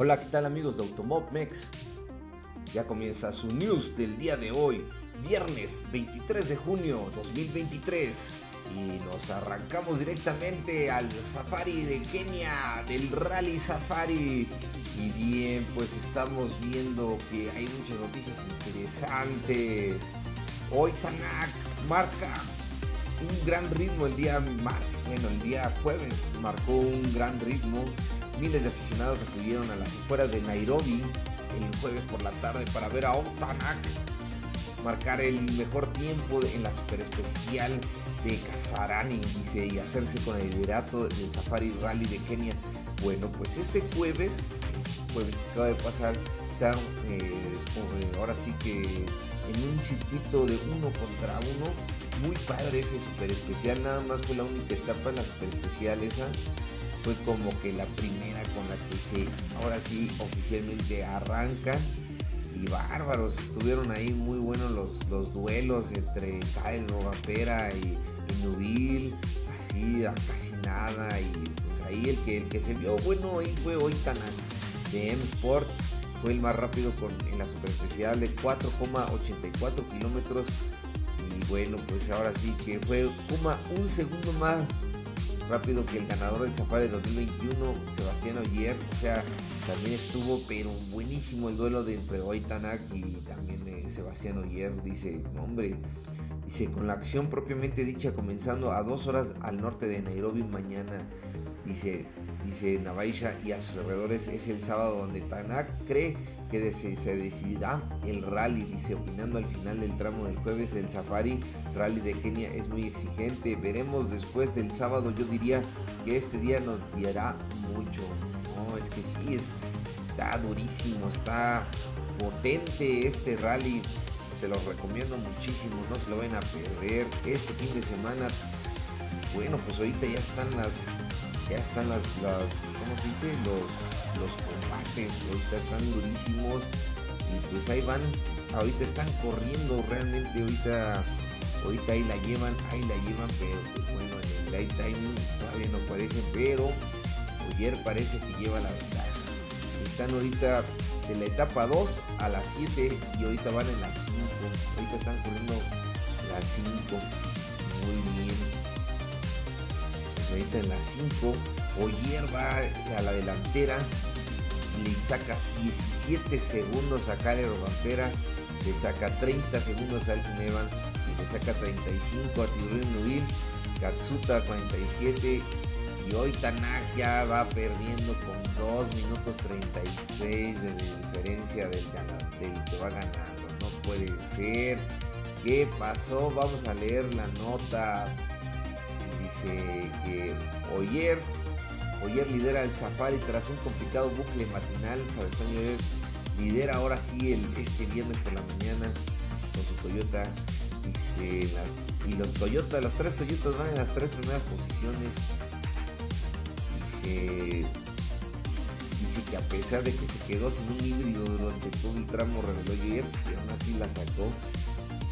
Hola, ¿qué tal amigos de Automobmex? Ya comienza su news del día de hoy, viernes 23 de junio 2023. Y nos arrancamos directamente al safari de Kenia, del Rally Safari. Y bien, pues estamos viendo que hay muchas noticias interesantes. Hoy Tanak marca un gran ritmo el día bueno, el día jueves marcó un gran ritmo. Miles de aficionados acudieron a las afueras de Nairobi el jueves por la tarde para ver a Otanak marcar el mejor tiempo en la super especial de Kasarani y hacerse con el liderato del Safari Rally de Kenia. Bueno, pues este jueves, jueves que acaba de pasar, está eh, eh, ahora sí que en un circuito de uno contra uno muy padre ese super especial, nada más fue la única etapa en la super especial esa, fue como que la primera con la que se, ahora sí, oficialmente arranca. Y bárbaros, estuvieron ahí muy buenos los, los duelos entre Kyle Rogapera y, y Nubil, así casi nada. Y pues ahí el que, el que se vio bueno ahí fue hoy de M Sport, fue el más rápido con, en la super especial de 4,84 kilómetros bueno, pues ahora sí que fue un segundo más rápido que el ganador del Safari 2021, Sebastián Oyer. O sea, también estuvo, pero buenísimo el duelo de entre Tanak y también de Sebastián Oyer. Dice, hombre, dice, con la acción propiamente dicha comenzando a dos horas al norte de Nairobi mañana. Dice, dice Navaisha y a sus alrededores es el sábado donde Tanak cree que se, decidirá el rally, dice, opinando al final del tramo del jueves el Safari Rally de Kenia es muy exigente, veremos después del sábado, yo diría que este día nos guiará mucho, no, es que sí, está durísimo, está potente este rally, se los recomiendo muchísimo, no se lo van a perder, este fin de semana, bueno, pues ahorita ya están las ya están las, las ¿cómo se dice? Los, los combates, ahorita están durísimos y pues ahí van, ahorita están corriendo realmente, ahorita, ahorita ahí la llevan, ahí la llevan, pero pues bueno, en el light time todavía no parece, pero ayer parece que lleva la ventaja. Están ahorita de la etapa 2 a las 7 y ahorita van en las 5, ahorita están corriendo las 5, muy bien ahorita en las 5. Oyer va a la delantera, le saca 17 segundos a Kale Robampera, le saca 30 segundos a Elton Evans y le saca 35 a Tiburon Nuil, Katsuta 47 y hoy Tanak ya va perdiendo con 2 minutos 36 de diferencia del, del que va ganando. No puede ser. ¿Qué pasó? Vamos a leer la nota dice que Oyer, Oyer lidera el Safari tras un complicado bucle matinal. Oyer lidera ahora sí el, este viernes por la mañana con su Toyota. y los Toyota, los tres Toyotas van en las tres primeras posiciones. Dice, dice que a pesar de que se quedó sin un híbrido durante todo el tramo, reveló ayer, y aún así la sacó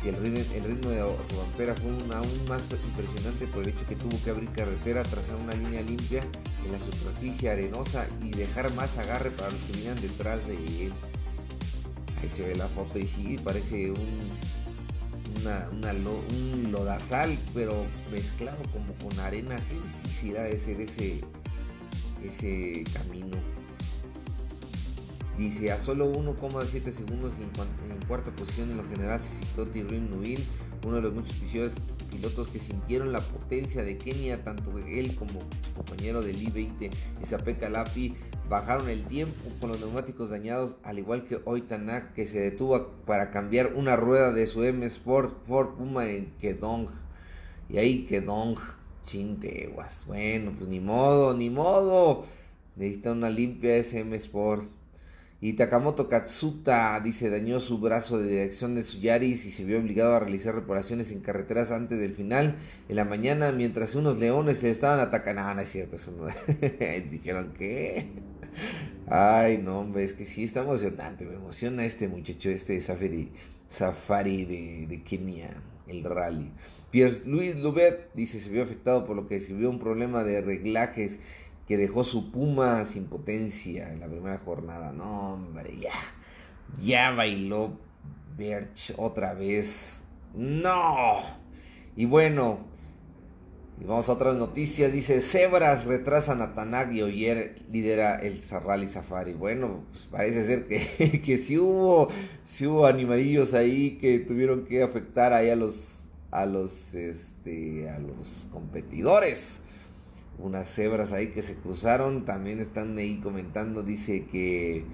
el ritmo, el ritmo de Robampera fue aún más impresionante por el hecho que tuvo que abrir carretera, trazar una línea limpia en la superficie arenosa y dejar más agarre para los que vinieran detrás de él. Ahí se ve la foto y sí, parece un, lodazal, pero mezclado como con arena. que quisiera de ser ese, ese camino. Dice, a solo 1,7 segundos en, cuarta posición en lo general se citó Tirrin Nuil, uno de los muchos pilotos que sintieron la potencia de Kenia, tanto él como su compañero del I-20, Isape Calapi, bajaron el tiempo con los neumáticos dañados, al igual que Oitanak, que se detuvo para cambiar una rueda de su M Sport Ford Puma en Kedong. Y ahí Kedong, chinteguas. Bueno, pues ni modo, ni modo. Necesita una limpia SM Sport. Y Takamoto Katsuta dice dañó su brazo de dirección de su Yaris y se vio obligado a realizar reparaciones en carreteras antes del final. En la mañana, mientras unos leones le estaban atacando. No, no es cierto, eso no. Dijeron que. Ay, no, hombre, es que sí está emocionante. Me emociona este muchacho, este Safari, safari de, Kenia, el rally. Pierre Luis Lubet dice se vio afectado por lo que escribió un problema de reglajes que dejó su Puma sin potencia en la primera jornada. No, hombre, ya. Ya bailó Berch otra vez. No. Y bueno, y vamos a otras noticias. Dice, Cebras retrasan a Tanag y Oyer lidera el Rally Safari. Bueno, pues parece ser que, que sí hubo, sí hubo animadillos ahí que tuvieron que afectar ahí a los, a los, este, a los competidores. Unas cebras ahí que se cruzaron. También están ahí comentando. Dice que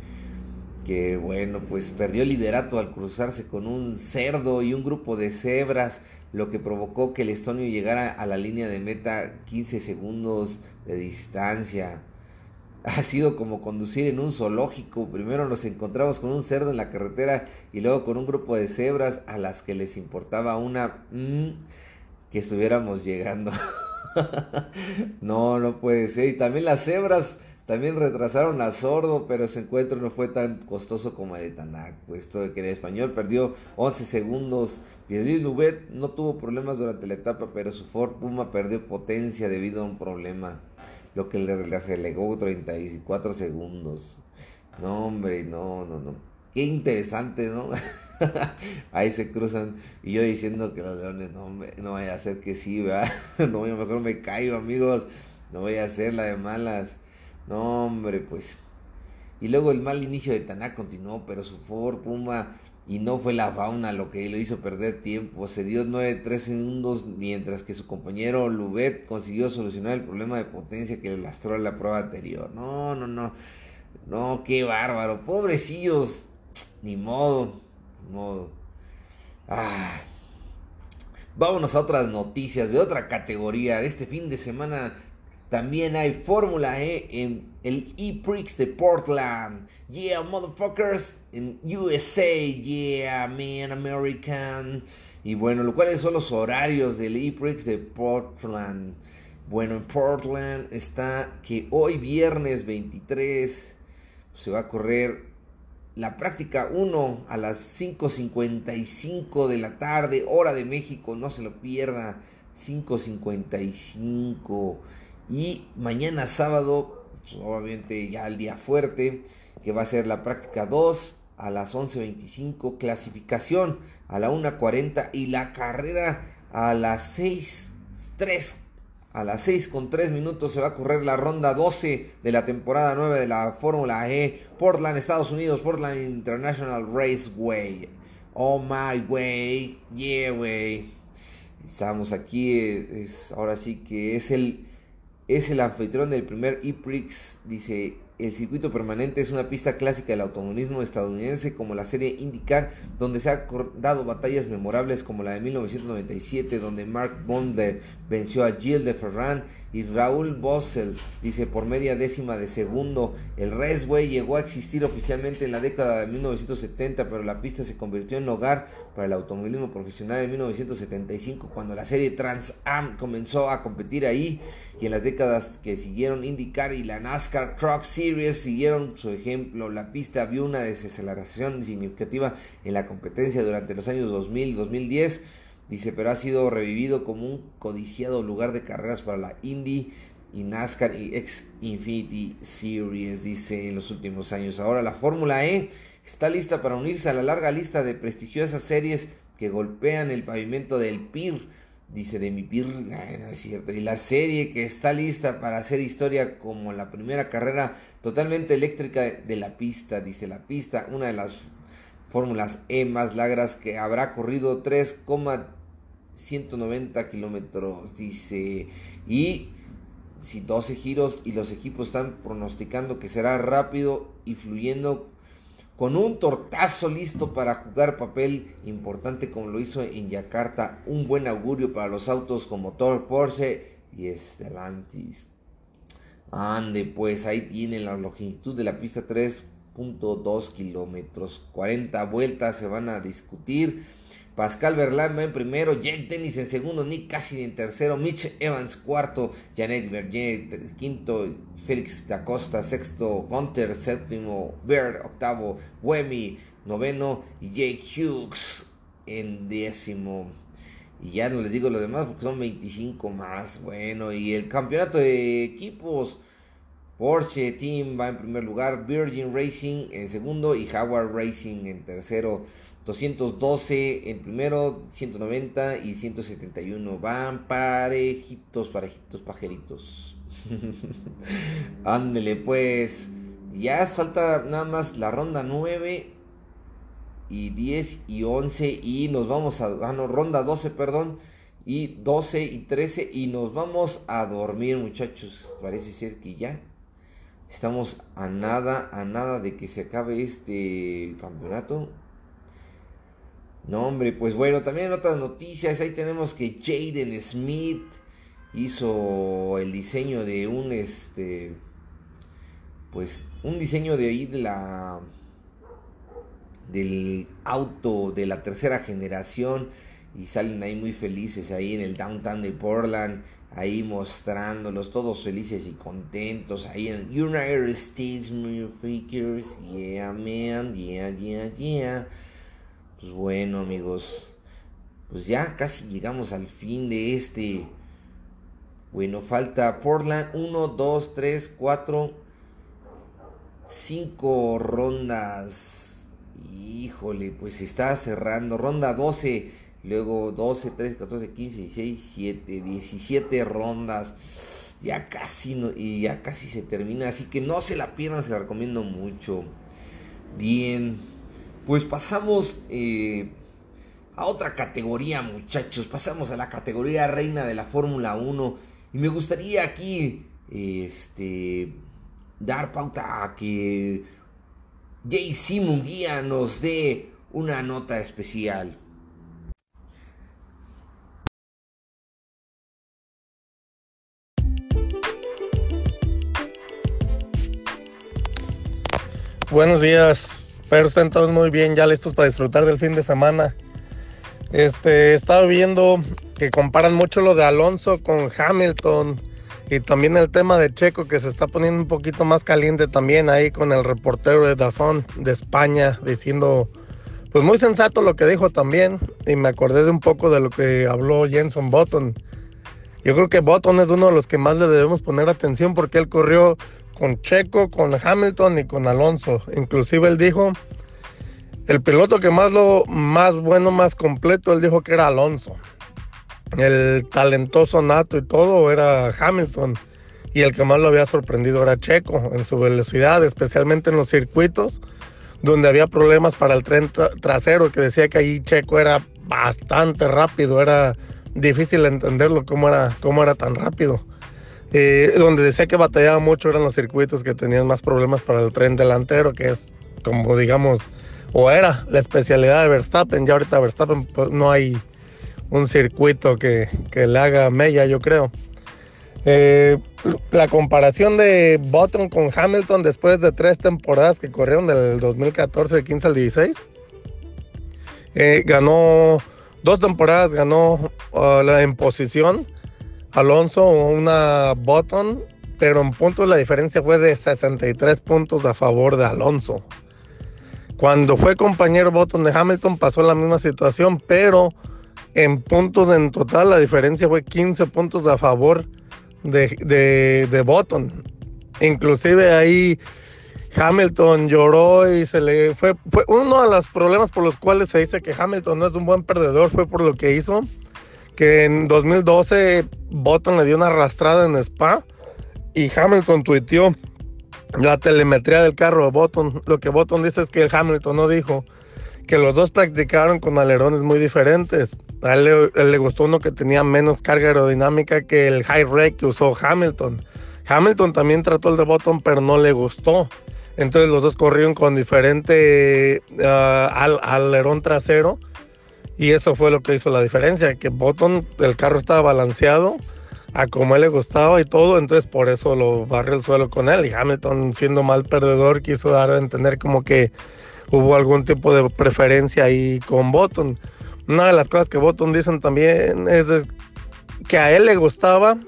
que bueno, pues perdió el liderato al cruzarse con un cerdo y un grupo de cebras, lo que provocó que el estonio llegara a la línea de meta 15 segundos de distancia. Ha sido como conducir en un zoológico. Primero nos encontramos con un cerdo en la carretera y luego con un grupo de cebras a las que les importaba una mm, que estuviéramos llegando. no, no puede ser. Y también las cebras también retrasaron a Sordo, pero ese encuentro no fue tan costoso como el de Tanak, puesto que en español perdió 11 segundos. Pierre Nubet no tuvo problemas durante la etapa, pero su Ford Puma perdió potencia debido a un problema, lo que le relegó 34 segundos. No, hombre, no, no, no. Qué interesante, ¿no? Ahí se cruzan y yo diciendo que los leones, no, no vaya a ser que sí, ¿verdad? No, yo mejor me caigo, amigos. No voy a hacer la de malas. No, hombre, pues. Y luego el mal inicio de Taná continuó, pero su Ford Puma y no fue la fauna lo que lo hizo perder tiempo. Se dio 9-3 segundos mientras que su compañero Lubet consiguió solucionar el problema de potencia que le lastró en la prueba anterior. No, no, no. No, qué bárbaro. Pobrecillos. Ni modo. Ni modo. Ah. Vámonos a otras noticias de otra categoría. De este fin de semana también hay Fórmula E en el E-Prix de Portland. Yeah, motherfuckers. En USA. Yeah, man, American. Y bueno, ¿cuáles son los horarios del E-Prix de Portland? Bueno, en Portland está que hoy viernes 23 se va a correr la práctica 1 a las 5.55 de la tarde, hora de México, no se lo pierda, 5.55. Y mañana sábado, pues, obviamente ya el día fuerte, que va a ser la práctica 2 a las 11.25, clasificación a la 1.40 y la carrera a las 6.3. A las 6 con 3 minutos se va a correr la ronda 12 de la temporada 9 de la Fórmula E. Portland, Estados Unidos, Portland International Raceway. Oh my way, yeah way. Estamos aquí, es, ahora sí que es el es el anfitrión del primer E-Prix, dice el circuito permanente es una pista clásica del automovilismo estadounidense como la serie IndyCar, donde se han dado batallas memorables como la de 1997, donde Mark Bonder venció a Gilles de Ferran y Raúl Bossel, dice por media décima de segundo. El Raceway llegó a existir oficialmente en la década de 1970, pero la pista se convirtió en hogar para el automovilismo profesional en 1975, cuando la serie Trans Am comenzó a competir ahí y en las décadas que siguieron IndyCar y la NASCAR Truck Series siguieron su ejemplo. La pista vio una desaceleración significativa en la competencia durante los años 2000 y 2010. Dice, pero ha sido revivido como un codiciado lugar de carreras para la Indy y NASCAR y X Infinity Series, dice en los últimos años. Ahora la Fórmula E está lista para unirse a la larga lista de prestigiosas series que golpean el pavimento del PIR Dice de mi pir, no es cierto. Y la serie que está lista para hacer historia como la primera carrera totalmente eléctrica de la pista. Dice la pista, una de las fórmulas E más largas que habrá corrido 3,190 kilómetros. Dice, y si 12 giros y los equipos están pronosticando que será rápido y fluyendo con un tortazo listo para jugar papel importante como lo hizo en Yakarta, un buen augurio para los autos con motor Porsche y Stellantis. Ande, pues ahí tienen la longitud de la pista 3.2 kilómetros, 40 vueltas se van a discutir. Pascal Verlaine va en primero, Jake Dennis en segundo, Nick Cassidy en tercero, Mitch Evans cuarto, Janet Berger quinto, Félix da Costa sexto, Gunter séptimo, Bird octavo, Wemi noveno y Jake Hughes en décimo. Y ya no les digo lo demás porque son 25 más. Bueno, y el campeonato de equipos, Porsche Team va en primer lugar, Virgin Racing en segundo y Jaguar Racing en tercero. 212 en primero, 190 y 171. Van parejitos, parejitos, pajeritos. Ándele pues. Ya falta nada más la ronda 9 y 10 y 11 y nos vamos a... Ah, no, ronda 12, perdón. Y 12 y 13 y nos vamos a dormir muchachos. Parece ser que ya estamos a nada, a nada de que se acabe este campeonato. No, hombre, pues bueno, también en otras noticias, ahí tenemos que Jaden Smith hizo el diseño de un, este, pues, un diseño de ahí de la, del auto de la tercera generación y salen ahí muy felices ahí en el downtown de Portland, ahí mostrándolos todos felices y contentos ahí en United States Figures, yeah man, yeah, yeah, yeah. Pues bueno amigos, pues ya casi llegamos al fin de este. Bueno, falta Portland 1, 2, 3, 4, 5 rondas. Híjole, pues se está cerrando. Ronda 12, luego 12, 13, 14, 15, 16, 17, 17 rondas. Ya casi, no, y ya casi se termina, así que no se la pierdan, se la recomiendo mucho. Bien, pues pasamos eh, a otra categoría, muchachos. Pasamos a la categoría reina de la Fórmula 1. Y me gustaría aquí este, dar pauta a que JC Munguía nos dé una nota especial. Buenos días, Espero estén todos muy bien, ya listos para disfrutar del fin de semana. Este, he estado viendo que comparan mucho lo de Alonso con Hamilton y también el tema de Checo que se está poniendo un poquito más caliente también ahí con el reportero de Dazón de España diciendo pues muy sensato lo que dijo también y me acordé de un poco de lo que habló Jenson Button. Yo creo que Button es uno de los que más le debemos poner atención porque él corrió con Checo, con Hamilton y con Alonso. Inclusive él dijo, el piloto que más lo más bueno, más completo, él dijo que era Alonso. El talentoso nato y todo era Hamilton. Y el que más lo había sorprendido era Checo en su velocidad, especialmente en los circuitos donde había problemas para el tren trasero, que decía que ahí Checo era bastante rápido, era difícil entenderlo cómo era, cómo era tan rápido. Eh, donde decía que batallaba mucho eran los circuitos que tenían más problemas para el tren delantero, que es como digamos, o era la especialidad de Verstappen. Ya ahorita Verstappen pues, no hay un circuito que, le haga mella, yo creo. Eh, la comparación de Button con Hamilton después de tres temporadas que corrieron del 2014, del 15 al 16, eh, ganó dos temporadas, ganó uh, la en posición Alonso una Button, pero en puntos la diferencia fue de 63 puntos a favor de Alonso. Cuando fue compañero Button de Hamilton pasó la misma situación, pero en puntos en total la diferencia fue 15 puntos a favor de, de, Button. Inclusive ahí Hamilton lloró y se le fue uno de los problemas por los cuales se dice que Hamilton no es un buen perdedor fue por lo que hizo que en 2012 Button le dio una arrastrada en Spa y Hamilton tuiteó la telemetría del carro de Button. Lo que Button dice es que Hamilton no dijo que los dos practicaron con alerones muy diferentes. A él le, gustó uno que tenía menos carga aerodinámica que el high rake que usó Hamilton. Hamilton también trató el de Button, pero no le gustó. Entonces los dos corrieron con diferente uh, alerón trasero y eso fue lo que hizo la diferencia, que Button, el carro estaba balanceado a como él le gustaba y todo, entonces por eso lo barrió el suelo con él. Y Hamilton, siendo mal perdedor, quiso dar a entender como que hubo algún tipo de preferencia ahí con Button. Una de las cosas que Button dicen también es que a él le gustaba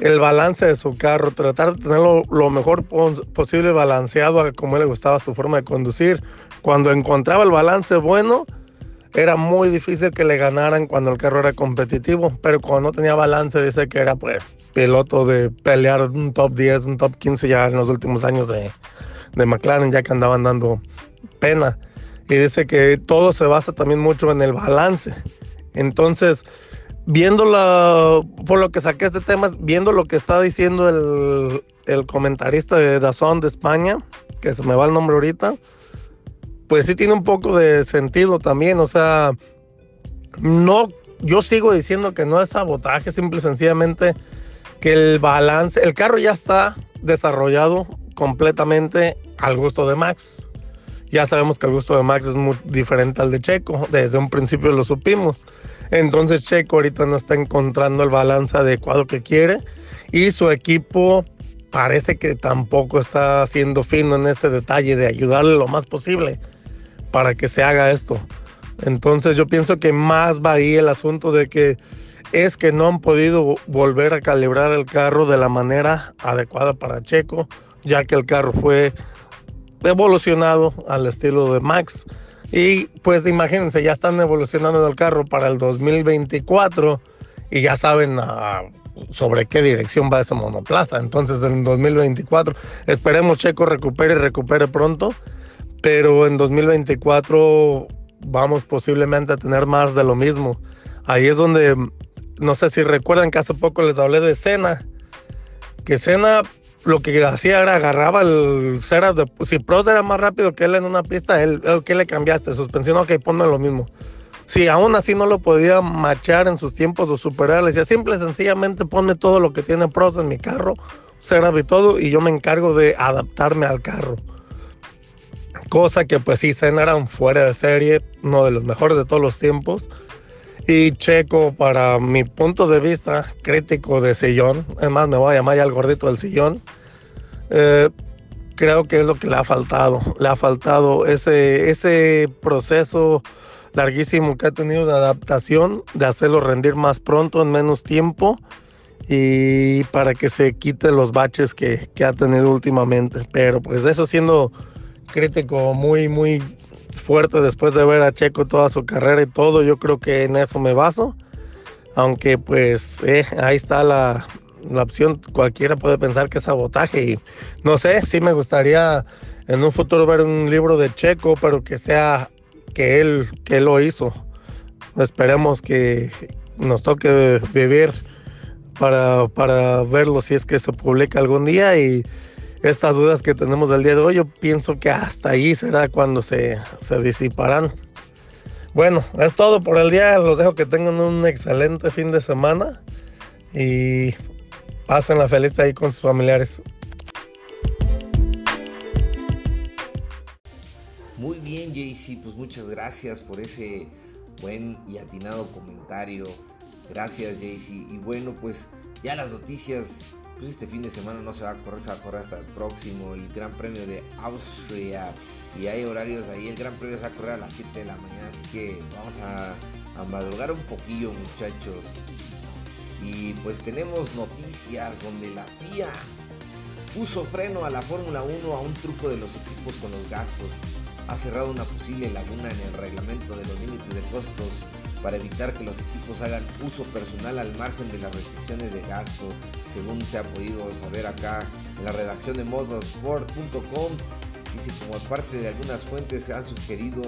el balance de su carro, tratar de tenerlo lo mejor posible balanceado a como él le gustaba su forma de conducir. Cuando encontraba el balance bueno, era muy difícil que le ganaran cuando el carro era competitivo, pero cuando no tenía balance dice que era pues piloto de pelear un top 10, un top 15 ya en los últimos años de, de McLaren, ya que andaban dando pena. Y dice que todo se basa también mucho en el balance. Entonces, viendo por lo que saqué este tema, viendo lo que está diciendo el, el comentarista de Dazón de España, que se me va el nombre ahorita, pues sí tiene un poco de sentido también. O sea, no, yo sigo diciendo que no es sabotaje, simple y sencillamente que el balance, el carro ya está desarrollado completamente al gusto de Max. Ya sabemos que el gusto de Max es muy diferente al de Checo, desde un principio lo supimos. Entonces Checo ahorita no está encontrando el balance adecuado que quiere y su equipo parece que tampoco está siendo fino en ese detalle de ayudarle lo más posible para que se haga esto. Entonces yo pienso que más va ahí el asunto de que es que no han podido volver a calibrar el carro de la manera adecuada para Checo, ya que el carro fue evolucionado al estilo de Max. Y pues imagínense, ya están evolucionando el carro para el 2024 y ya saben ah, sobre qué dirección va ese monoplaza. Entonces en 2024 esperemos Checo recupere y recupere pronto pero en 2024 vamos posiblemente a tener más de lo mismo. Ahí es donde, no sé si recuerdan que hace poco les hablé de Cena, que Cena lo que hacía era agarraba el cera de, si Prost era más rápido que él en una pista, él, ¿qué le cambiaste? Suspensión, ok, ponme lo mismo. Si aún así no lo podía machar en sus tiempos o superar, le decía simple sencillamente ponme todo lo que tiene Prost en mi carro, cera y todo, y yo me encargo de adaptarme al carro. Cosa que pues sí, un fuera de serie, uno de los mejores de todos los tiempos. Y Checo, para mi punto de vista crítico de sillón, además me voy a llamar ya el gordito del sillón, eh, creo que es lo que le ha faltado. Le ha faltado ese, ese proceso larguísimo que ha tenido de adaptación, de hacerlo rendir más pronto, en menos tiempo, y para que se quite los baches que, que ha tenido últimamente. Pero pues eso siendo crítico muy, muy fuerte después de ver a Checo toda su carrera y todo. Yo creo que en eso me baso. Aunque pues eh, ahí está la, la, opción. Cualquiera puede pensar que es sabotaje. Y no sé, sí me gustaría en un futuro ver un libro de Checo, pero que sea que él, que lo hizo. Esperemos que nos toque vivir para, para verlo si es que se publica algún día y estas dudas que tenemos del día de hoy, yo pienso que hasta ahí será cuando se, se disiparán. Bueno, es todo por el día. Los dejo que tengan un excelente fin de semana y pasen la feliz ahí con sus familiares. Muy bien, JC, pues muchas gracias por ese buen y atinado comentario. Gracias, JC. Y bueno, pues ya las noticias pues este fin de semana no se va a correr, se va a correr hasta el próximo, el Gran Premio de Austria. Y hay horarios ahí, el Gran Premio se va a correr a las 7 de la mañana, así que vamos a, a madrugar un poquillo muchachos. Y pues tenemos noticias donde la FIA puso freno a la Fórmula 1 a un truco de los equipos con los gastos. Ha cerrado una posible laguna en el reglamento de los límites de costos para evitar que los equipos hagan uso personal al margen de las restricciones de gasto, según se ha podido saber acá en la redacción de modosport.com. Dice como parte de algunas fuentes se han sugerido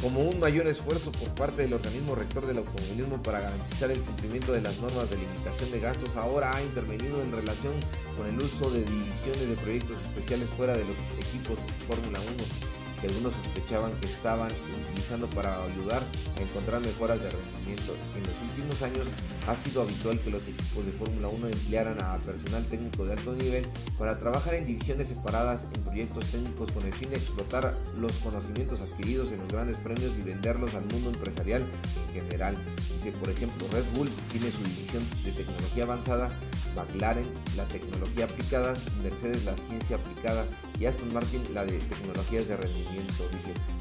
como un mayor esfuerzo por parte del organismo rector del automovilismo para garantizar el cumplimiento de las normas de limitación de gastos, ahora ha intervenido en relación con el uso de divisiones de proyectos especiales fuera de los equipos Fórmula 1 que algunos sospechaban que estaban utilizando para ayudar a encontrar mejoras de rendimiento. En los últimos años ha sido habitual que los equipos de Fórmula 1 emplearan a personal técnico de alto nivel para trabajar en divisiones separadas en proyectos técnicos con el fin de explotar los conocimientos adquiridos en los grandes premios y venderlos al mundo empresarial en general. Dice, por ejemplo, Red Bull tiene su división de tecnología avanzada, McLaren la tecnología aplicada, Mercedes la ciencia aplicada y Aston Martin la de tecnologías de rendimiento.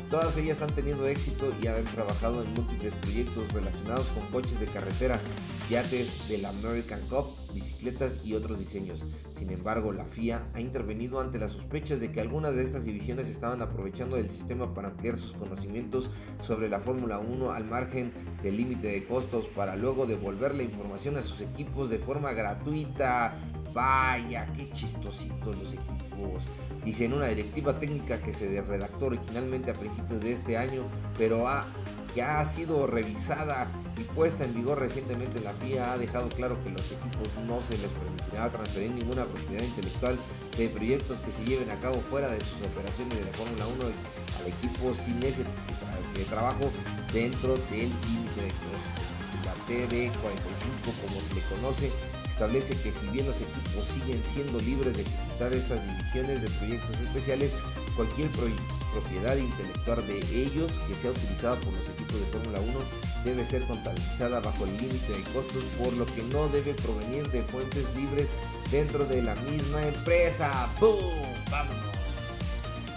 Todas ellas han tenido éxito y han trabajado en múltiples proyectos relacionados con coches de carretera yates del American Cup, bicicletas y otros diseños. Sin embargo, la FIA ha intervenido ante las sospechas de que algunas de estas divisiones estaban aprovechando el sistema para ampliar sus conocimientos sobre la Fórmula 1 al margen del límite de costos para luego devolver la información a sus equipos de forma gratuita. Vaya, qué chistositos los equipos. Dice en una directiva técnica que se redactó originalmente a principios de este año, pero ha ya ha sido revisada y puesta en vigor recientemente la FIA ha dejado claro que los equipos no se les permitirá transferir ninguna propiedad intelectual de proyectos que se lleven a cabo fuera de sus operaciones de la Fórmula 1 al equipo sin ese de trabajo dentro del límite de La TD45 como se le conoce establece que si bien los equipos siguen siendo libres de ejecutar estas divisiones de proyectos especiales, cualquier propiedad intelectual de ellos que sea utilizada por los equipos de Fórmula 1 debe ser contabilizada bajo el límite de costos, por lo que no debe provenir de fuentes libres dentro de la misma empresa. ¡Boom! ¡Vámonos!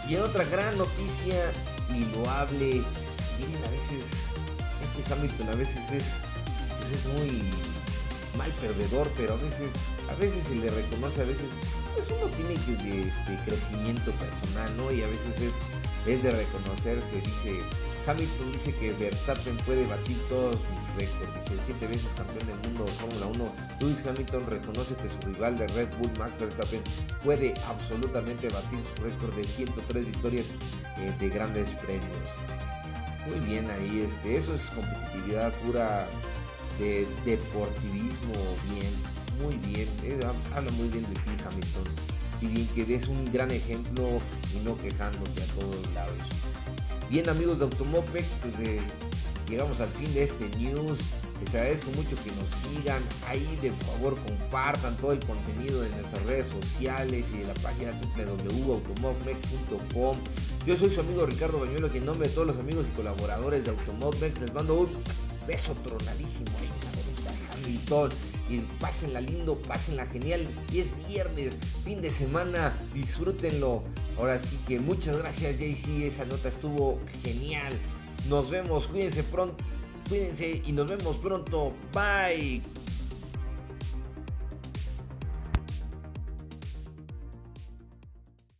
Y en otra gran noticia y loable, miren, a veces este Hamilton a veces es, pues es muy mal perdedor, pero a veces, a veces se le reconoce, a veces pues uno tiene que este crecimiento personal, ¿no? Y a veces es, es de reconocerse, dice, Hamilton dice que Verstappen puede batir todos sus récords, dice, siete veces campeón del mundo Fórmula 1, Lewis Hamilton reconoce que su rival de Red Bull, Max Verstappen, puede absolutamente batir su récord de 103 victorias eh, de grandes premios. Muy bien ahí, este, eso es competitividad pura de deportivismo, bien, muy bien, eh, habla muy bien de ti Hamilton, y bien que des un gran ejemplo y no quejándote a todos lados. Bien amigos de Automopex, pues eh, llegamos al fin de este news. Les agradezco mucho que nos sigan. Ahí de favor compartan todo el contenido de nuestras redes sociales y de la página www.automopex.com. Yo soy su amigo Ricardo Bañuelos y en nombre de todos los amigos y colaboradores de Automopex les mando un beso tronadísimo ahí Hamilton. Y pásenla lindo, pásenla genial. Y es viernes, fin de semana, disfrútenlo. Ahora sí que muchas gracias JC, esa nota estuvo genial. Nos vemos, cuídense pronto, cuídense y nos vemos pronto. Bye.